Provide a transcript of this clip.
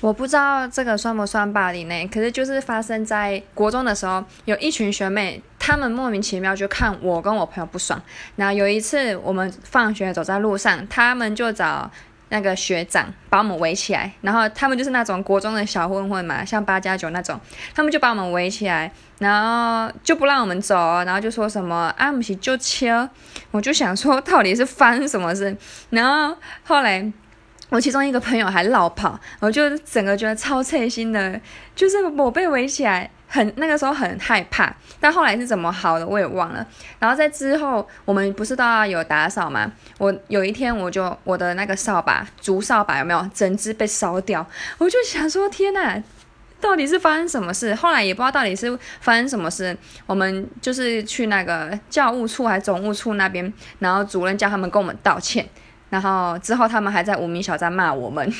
我不知道这个算不算霸凌呢？可是就是发生在国中的时候，有一群学妹，她们莫名其妙就看我跟我朋友不爽。然后有一次我们放学走在路上，他们就找那个学长把我们围起来，然后他们就是那种国中的小混混嘛，像八加九那种，他们就把我们围起来，然后就不让我们走，然后就说什么啊，不是就切，我就想说到底是发生什么事，然后后来。我其中一个朋友还落跑，我就整个觉得超刺心的，就是我被围起来，很那个时候很害怕，但后来是怎么好的我也忘了。然后在之后，我们不是都要有打扫吗？我有一天我就我的那个扫把，竹扫把有没有整只被烧掉？我就想说天哪，到底是发生什么事？后来也不知道到底是发生什么事，我们就是去那个教务处还是总务处那边，然后主任叫他们跟我们道歉。然后之后，他们还在无名小站骂我们。